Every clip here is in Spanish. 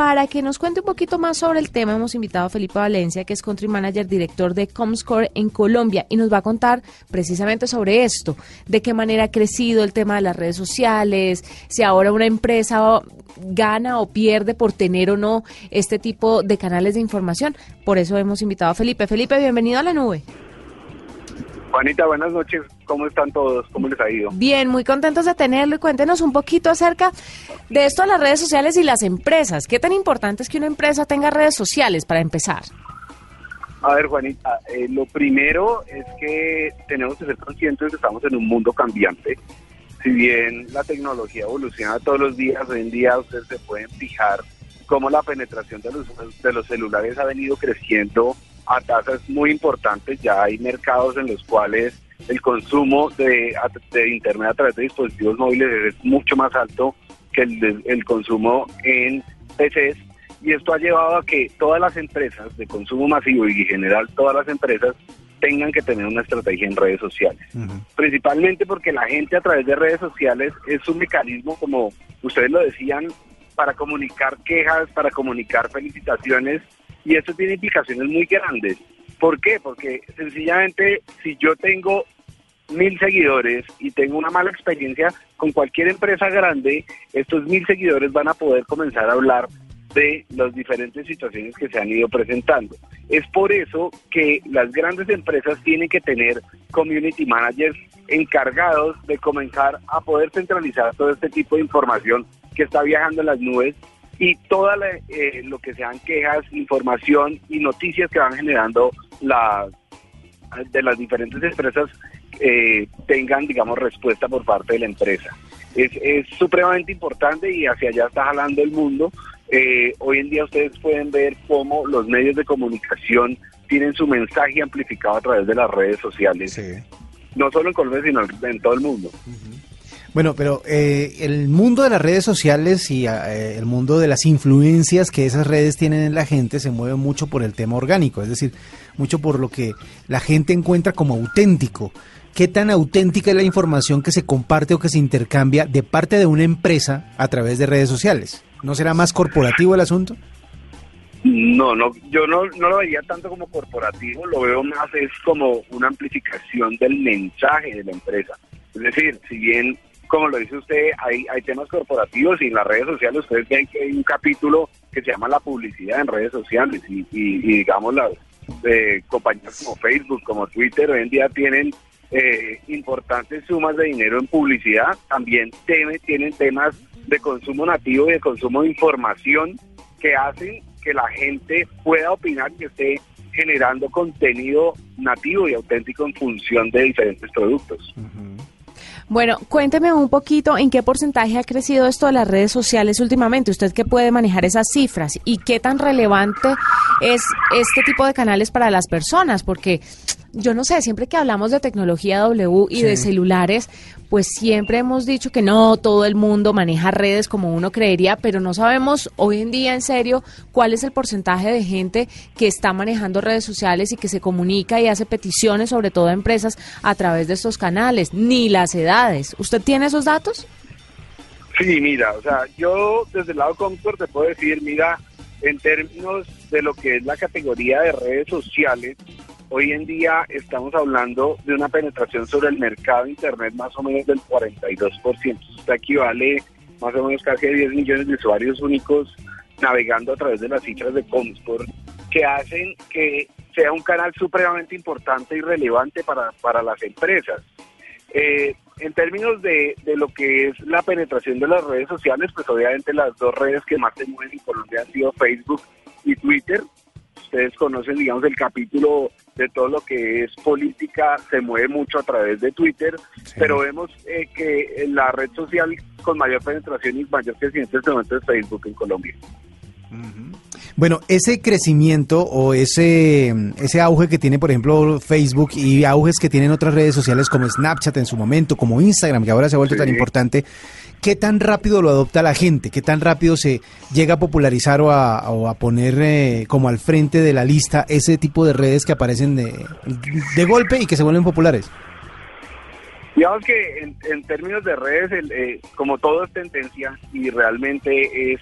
para que nos cuente un poquito más sobre el tema, hemos invitado a Felipe Valencia, que es Country Manager, director de Comscore en Colombia, y nos va a contar precisamente sobre esto, de qué manera ha crecido el tema de las redes sociales, si ahora una empresa gana o pierde por tener o no este tipo de canales de información. Por eso hemos invitado a Felipe. Felipe, bienvenido a la nube. Juanita, buenas noches. ¿Cómo están todos? ¿Cómo les ha ido? Bien, muy contentos de tenerlo y cuéntenos un poquito acerca de esto las redes sociales y las empresas. ¿Qué tan importante es que una empresa tenga redes sociales para empezar? A ver, Juanita, eh, lo primero es que tenemos que ser conscientes de que estamos en un mundo cambiante. Si bien la tecnología evoluciona todos los días, hoy en día ustedes se pueden fijar cómo la penetración de los, de los celulares ha venido creciendo a tasas muy importantes. Ya hay mercados en los cuales el consumo de, Internet a través de dispositivos móviles es mucho más alto que el, el consumo en PCs. Y esto ha llevado a que todas las empresas de consumo masivo y en general todas las empresas tengan que tener una estrategia en redes sociales. Principalmente porque la gente a través de redes sociales es un mecanismo, como ustedes lo decían, para comunicar quejas, para comunicar felicitaciones y esto tiene implicaciones muy grandes. ¿Por qué? Porque sencillamente si yo tengo mil seguidores y tengo una mala experiencia con cualquier empresa grande, estos mil seguidores van a poder comenzar a hablar de las diferentes situaciones que se han ido presentando. Es por eso que las grandes empresas tienen que tener community managers encargados de comenzar a poder centralizar todo este tipo de información que está viajando en las nubes y todo eh, lo que sean quejas, información y noticias que van generando la, de las diferentes empresas eh, tengan, digamos, respuesta por parte de la empresa. Es, es supremamente importante y hacia allá está jalando el mundo. Eh, hoy en día ustedes pueden ver cómo los medios de comunicación tienen su mensaje amplificado a través de las redes sociales. No solo en Colombia, sino en todo el mundo. Bueno, pero eh, el mundo de las redes sociales y eh, el mundo de las influencias que esas redes tienen en la gente se mueve mucho por el tema orgánico, es decir, mucho por lo que la gente encuentra como auténtico. ¿Qué tan auténtica es la información que se comparte o que se intercambia de parte de una empresa a través de redes sociales? ¿No será más corporativo el asunto? No, no, yo no, no lo vería tanto como corporativo, lo veo más es como una amplificación del mensaje de la empresa. Es decir, si bien como lo dice usted, hay, temas corporativos y en las redes sociales ustedes ven que hay un capítulo que se llama la publicidad en redes sociales y, digamos las eh, compañías como Facebook, como Twitter, hoy en día tienen eh, importantes sumas de dinero en publicidad, también tienen temas de consumo nativo y de consumo de información que hacen que la gente pueda opinar que esté generando contenido nativo y auténtico en función de diferentes productos. Bueno, cuénteme un poquito en qué porcentaje ha crecido esto de las redes sociales últimamente. Usted que puede manejar esas cifras y qué tan relevante es este tipo de canales para las personas, porque yo no sé, siempre que hablamos de tecnología W y de celulares, pues siempre hemos dicho que no todo el mundo maneja redes como uno creería, pero no sabemos hoy en día en serio cuál es el porcentaje de gente que está manejando redes sociales y que se comunica y hace peticiones, sobre todo a empresas, a través de estos canales, ni las edades. ¿Usted tiene esos datos? Sí, mira, o sea, yo desde el lado Comfort te puedo decir, mira, en términos de lo que es la categoría de redes sociales, Hoy en día estamos hablando de una penetración sobre el mercado de Internet más o menos del 42%. Esto equivale más o menos casi a 10 millones de usuarios únicos navegando a través de las cifras de Comsport, que hacen que sea un canal supremamente importante y relevante para, para las empresas. Eh, en términos de, de, lo que es la penetración de las redes sociales, pues obviamente las dos redes que más se mueven en Colombia han sido Facebook y Twitter. Ustedes conocen, digamos, el capítulo de todo lo que es política se mueve mucho a través de Twitter, pero vemos eh, que la red social con mayor penetración y mayor crecimiento en este momento es Facebook en Colombia. Bueno, ese crecimiento o ese, ese auge que tiene, por ejemplo, Facebook y auges que tienen otras redes sociales como Snapchat en su momento, como Instagram, que ahora se ha vuelto tan importante, ¿qué tan rápido lo adopta la gente? ¿Qué tan rápido se llega a popularizar o a, poner eh, como al frente de la lista ese tipo de redes que aparecen de, de golpe y que se vuelven populares? Digamos que en, términos de redes, eh, como todo es tendencia y realmente es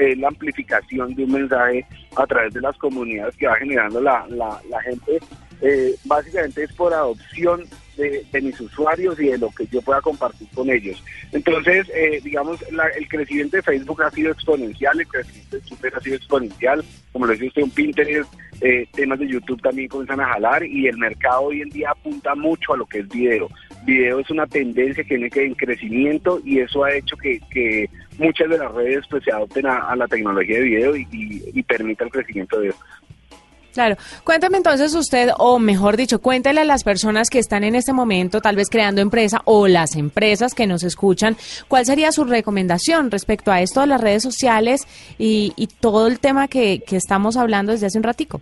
eh, la amplificación de un mensaje a través de las comunidades que va generando la, la, la gente. Eh, básicamente es por adopción de, mis usuarios y de lo que yo pueda compartir con ellos. Entonces, eh, digamos, el crecimiento de Facebook ha sido exponencial, el crecimiento de Twitter ha sido exponencial, como lo dice usted, un Pinterest, eh, temas de YouTube también comienzan a jalar y el mercado hoy en día apunta mucho a lo que es video. Video es una tendencia que viene en crecimiento y eso ha hecho que, que muchas de las redes pues se adopten a, la tecnología de video y, y, permita el crecimiento de. Claro. Cuéntame entonces usted, o mejor dicho, cuéntele a las personas que están en este momento tal vez creando empresa o las empresas que nos escuchan, ¿cuál sería su recomendación respecto a esto de las redes sociales y, todo el tema que, que estamos hablando desde hace un ratico?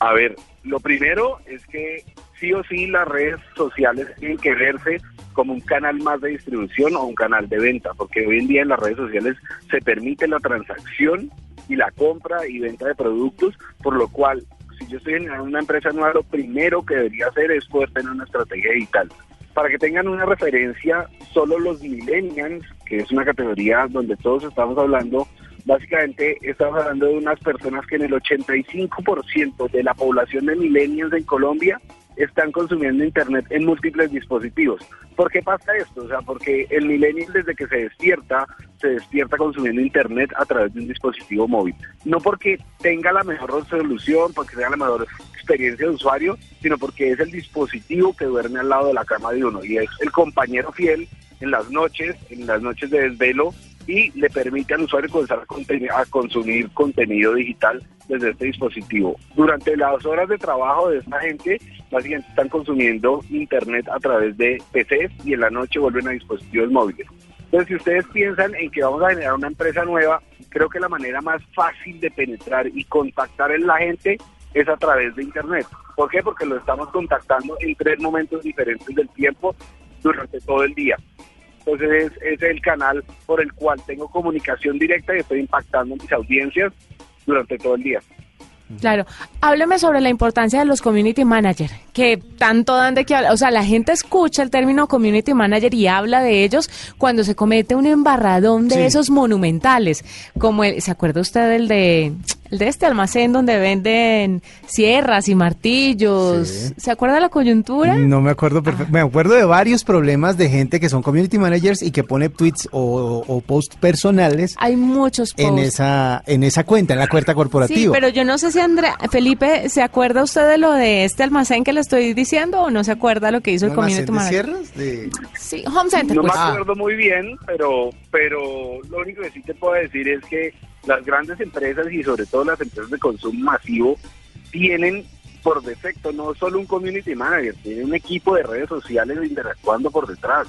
A ver, lo primero es que sí o sí las redes sociales tienen que verse como un canal más de distribución o un canal de venta, porque hoy en día en las redes sociales se permite la transacción y la compra y venta de productos, por lo cual si yo estoy en una empresa nueva, lo primero que debería hacer es poder tener una estrategia digital. Para que tengan una referencia, solo los millennials, que es una categoría donde todos estamos hablando, básicamente estamos hablando de unas personas que en el 85% de la población de millennials en Colombia están consumiendo Internet en múltiples dispositivos. ¿Por qué pasa esto? O sea, porque el millennial desde que se despierta, se despierta consumiendo Internet a través de un dispositivo móvil. No porque tenga la mejor resolución, porque tenga la mejor experiencia de usuario, sino porque es el dispositivo que duerme al lado de la cama de uno y es el compañero fiel en las noches, en las noches de desvelo y le permite al usuario comenzar a, consumir contenido digital desde este dispositivo. Durante las horas de trabajo de esta gente, básicamente están consumiendo internet a través de PCs y en la noche vuelven a dispositivos móviles. Entonces, si ustedes piensan en que vamos a generar una empresa nueva, creo que la manera más fácil de penetrar y contactar en la gente es a través de internet. ¿Por qué? Porque lo estamos contactando en tres momentos diferentes del tiempo durante todo el día. Entonces es, el canal por el cual tengo comunicación directa y estoy impactando mis audiencias durante todo el día. Claro, hábleme sobre la importancia de los community manager, que tanto dan de que hablar. O sea, la gente escucha el término community manager y habla de ellos cuando se comete un embarradón de esos monumentales, como el, ¿se acuerda usted del de de este almacén donde venden sierras y martillos. ¿Se acuerda de la coyuntura? No me acuerdo perfecto. Me acuerdo de varios problemas de gente que son community managers y que pone tweets o, o posts personales. Hay muchos posts. En esa, en esa cuenta, en la cuenta corporativa. Sí, pero yo no sé si Andrea, Felipe, ¿se acuerda usted de lo de este almacén que le estoy diciendo o no se acuerda lo que hizo el community manager? De sierras? Sí, Home Center. No me pues. acuerdo muy bien, pero, pero lo único que sí te puedo decir es que las grandes empresas y sobre todo las empresas de consumo masivo tienen por defecto no solo un community manager, tienen un equipo de redes sociales interactuando por detrás.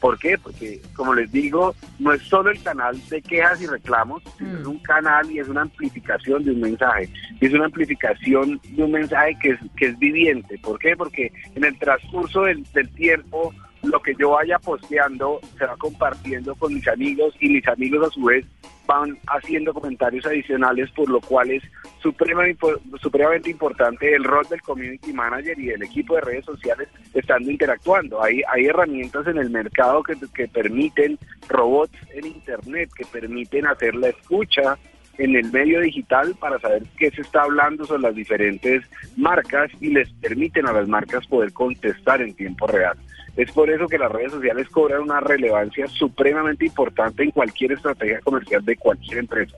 ¿Por qué? Porque, como les digo, no es solo el canal de quejas y reclamos, sino es mm. un canal y es una amplificación de un mensaje. Y es una amplificación de un mensaje que es, que es viviente. ¿Por qué? Porque en el transcurso del, del tiempo, lo que yo vaya posteando se va compartiendo con mis amigos y mis amigos a su vez van haciendo comentarios adicionales, por lo cual es supremamente, importante el rol del community manager y del equipo de redes sociales estando interactuando. Hay, hay herramientas en el mercado que, que permiten robots en Internet, que permiten hacer la escucha en el medio digital para saber qué se está hablando sobre las diferentes marcas y les permiten a las marcas poder contestar en tiempo real. Es por eso que las redes sociales cobran una relevancia supremamente importante en cualquier estrategia comercial de cualquier empresa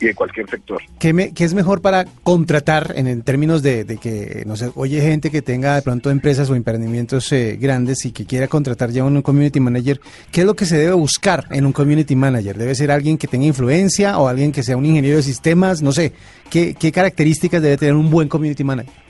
y de cualquier sector. ¿Qué, es mejor para contratar en, términos de, que, no sé, oye gente que tenga de pronto empresas o emprendimientos eh, grandes y que quiera contratar ya un community manager? ¿Qué es lo que se debe buscar en un community manager? ¿Debe ser alguien que tenga influencia o alguien que sea un ingeniero de sistemas? No sé, ¿qué, qué características debe tener un buen community manager?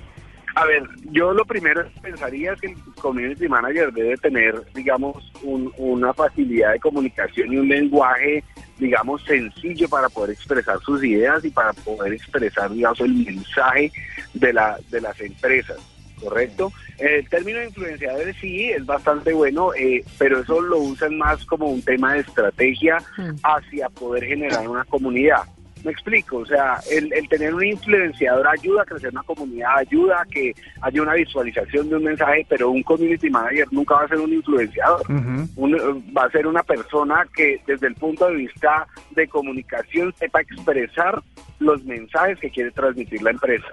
A ver, yo lo primero pensaría que el community manager debe tener, digamos, una facilidad de comunicación y un lenguaje, digamos, sencillo para poder expresar sus ideas y para poder expresar, digamos, el mensaje de, la, de las empresas. ¿correcto? El término de influenciadores sí es bastante bueno, eh, pero eso lo usan más como un tema de estrategia hmm. hacia poder generar una comunidad. Me explico, o sea, el, el, tener un influenciador ayuda a crecer una comunidad, ayuda a que haya una visualización de un mensaje, pero un community manager nunca va a ser un influenciador. va a ser una persona que desde el punto de vista de comunicación sepa expresar los mensajes que quiere transmitir la empresa.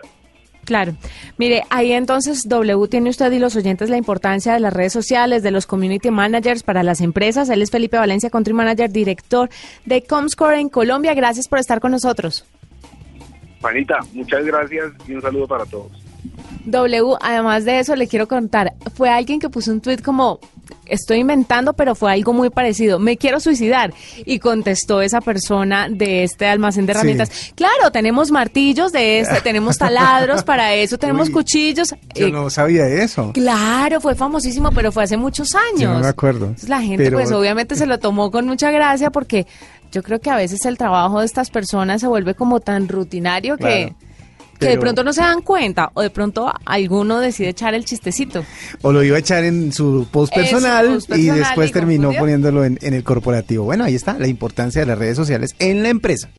Claro. Mire, ahí entonces W tiene usted y los oyentes la importancia de las redes sociales, de los community managers para las empresas. Él es Felipe Valencia, country manager, director de Comscore en Colombia. Gracias por estar con nosotros. Juanita, muchas gracias y un saludo para todos. W, además de eso, le quiero contar, fue alguien que puso un tweet como, estoy inventando, pero fue algo muy parecido, me quiero suicidar. Y contestó esa persona de este almacén de herramientas, claro, tenemos martillos de este, tenemos taladros para eso, tenemos cuchillos. Yo eh, no sabía eso. Claro, fue famosísimo, pero fue hace muchos años. no me acuerdo. la gente, pues obviamente se lo tomó con mucha gracia porque yo creo que a veces el trabajo de estas personas se vuelve como tan rutinario que que de pronto no se dan cuenta o de pronto alguno decide echar el chistecito. O lo iba a echar en su post personal, y después terminó poniéndolo en, en el corporativo. Bueno, ahí está la importancia de las redes sociales en la empresa.